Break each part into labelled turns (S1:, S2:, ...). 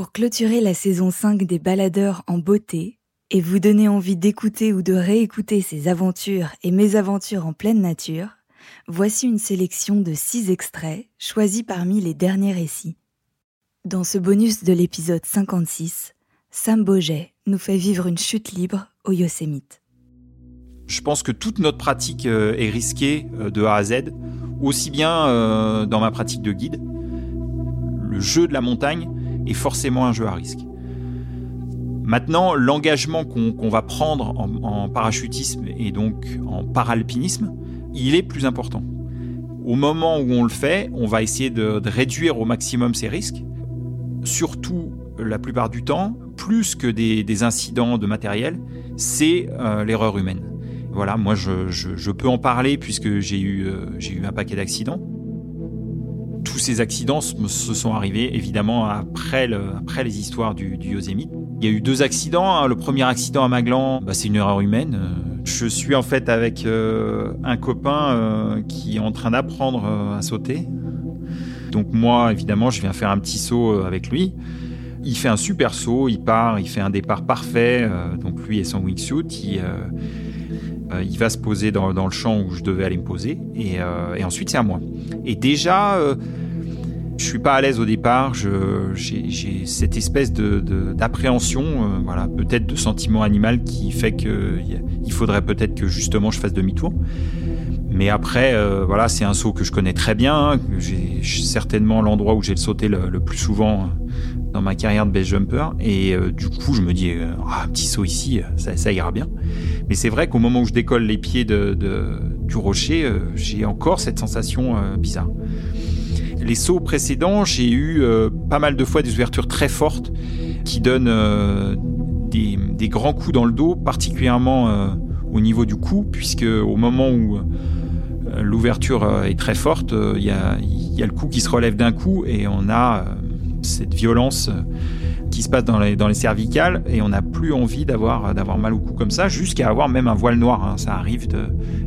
S1: Pour clôturer la saison 5 des baladeurs en beauté et vous donner envie d'écouter ou de réécouter ces aventures et mésaventures en pleine nature, voici une sélection de 6 extraits choisis parmi les derniers récits. Dans ce bonus de l'épisode 56, Sam Boget nous fait vivre une chute libre au Yosemite.
S2: Je pense que toute notre pratique euh, est risquée euh, de A à Z, aussi bien euh, dans ma pratique de guide. Le jeu de la montagne est forcément un jeu à risque. Maintenant, l'engagement qu'on va prendre en, parachutisme et donc en paralpinisme, il est plus important. Au moment où on le fait, on va essayer de, réduire au maximum ces risques, surtout la plupart du temps, plus que des, incidents de matériel, c'est l'erreur humaine. Voilà, moi je, peux en parler puisque j'ai eu, euh, eu un paquet d'accidents. Tous ces accidents se sont arrivés évidemment après, les histoires du, Yosemite. Il y a eu deux accidents. Hein. Le premier accident à Maglan, bah, c'est une erreur humaine. Je suis en fait avec euh, un copain euh, qui est en train d'apprendre à sauter. Donc moi, évidemment, je viens faire un petit saut avec lui. Il fait un super saut, il part, il fait un départ parfait. donc lui et son wingsuit, il, euh, il va se poser dans, le champ où je devais aller me poser, et, euh, ensuite c'est à moi. Et déjà, euh, je suis pas à l'aise au départ. J'ai cette espèce d'appréhension, de, voilà, peut-être de sentiment animal qui fait qu'il faudrait peut-être que justement je fasse demi-tour. Mais après, voilà, c'est un saut que je connais très bien. J'ai certainement l'endroit où j'ai sauté le, le plus souvent dans ma carrière de base jumper. Et du coup, je me dis, ah, un petit saut ici, ça, ça ira bien. Mais c'est vrai qu'au moment où je décolle les pieds du rocher, euh, j'ai encore cette sensation euh, bizarre. Les sauts précédents, j'ai eu euh, pas mal de fois des ouvertures très fortes qui donnent des, des, grands coups dans le dos, particulièrement au niveau du cou, puisque au moment où l'ouverture est très forte, il y a, y, a, le cou qui se relève d'un coup et on a cette violence qui se passe dans les, cervicales et on n'a plus envie d'avoir d'avoir mal au cou comme ça, jusqu'à avoir même un voile noir. Hein. Ça arrive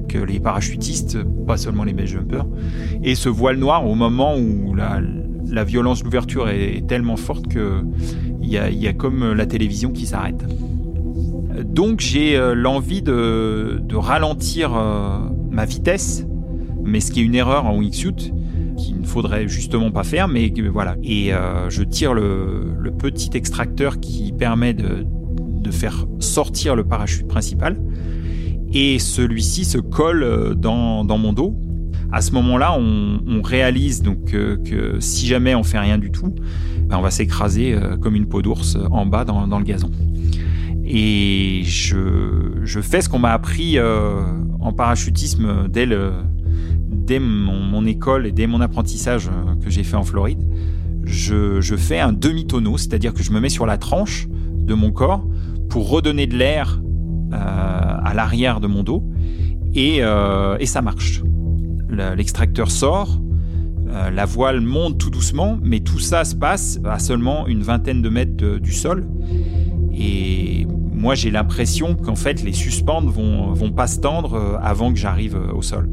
S2: que les parachutistes, pas seulement les base jumpers, et ce voile noir au moment où la, la violence l'ouverture est, tellement forte que il y a, comme la télévision qui s'arrête. Donc j'ai euh, l'envie de, ralentir euh, ma vitesse, mais ce qui est une erreur en wingsuit qu'il ne faudrait justement pas faire, mais voilà. Et euh, je tire le, petit extracteur qui permet de, faire sortir le parachute principal, et celui-ci se colle euh, dans, mon dos. À ce moment-là, on, réalise donc euh, que si jamais on fait rien du tout, ben, on va s'écraser comme une peau d'ours en bas dans, le gazon. Et je, fais ce qu'on m'a appris en parachutisme dès le, dès mon, école et dès mon apprentissage euh, que j'ai fait en Floride, je, fais un demi-tonneau, c'est-à-dire que je me mets sur la tranche de mon corps pour redonner de l'air euh, à l'arrière de mon dos et, euh, ça marche. L'extracteur sort, la voile monte tout doucement, mais tout ça se passe à seulement une vingtaine de mètres du sol. Et moi, j'ai l'impression qu'en fait, les suspentes vont, vont pas se tendre avant que j'arrive au sol.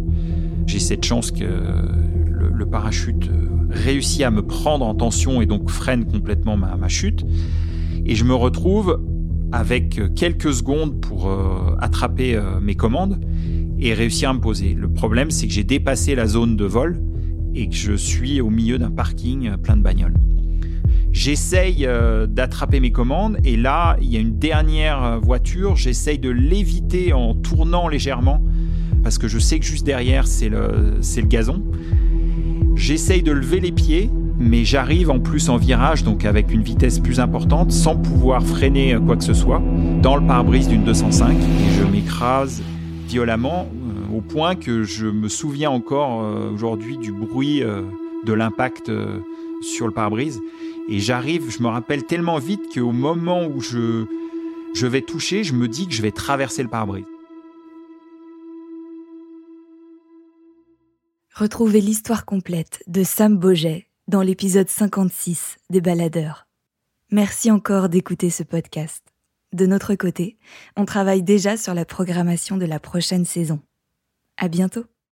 S2: J'ai cette chance que le, parachute réussit à me prendre en tension et donc freine complètement ma, chute. Et je me retrouve avec quelques secondes pour euh, attraper euh, mes commandes et réussir à me poser. Le problème, c'est que j'ai dépassé la zone de vol et que je suis au milieu d'un parking plein de bagnoles. J'essaye euh, d'attraper mes commandes et là, il y a une dernière voiture, j'essaye de l'éviter en tournant légèrement parce que je sais que juste derrière, c'est le, gazon. J'essaye de lever les pieds, mais j'arrive en plus en virage, donc avec une vitesse plus importante, sans pouvoir freiner quoi que ce soit, dans le pare-brise d'une 205, et je m'écrase violemment, euh, au point que je me souviens encore euh, aujourd'hui du bruit euh, de l'impact sur le pare-brise. Et j'arrive, je me rappelle tellement vite qu'au moment où je vais toucher, je me dis que je vais traverser le pare-brise.
S1: Retrouvez l'histoire complète de Sam Boget dans l'épisode 56 des Baladeurs. Merci encore d'écouter ce podcast. De notre côté, on travaille déjà sur la programmation de la prochaine saison. À bientôt!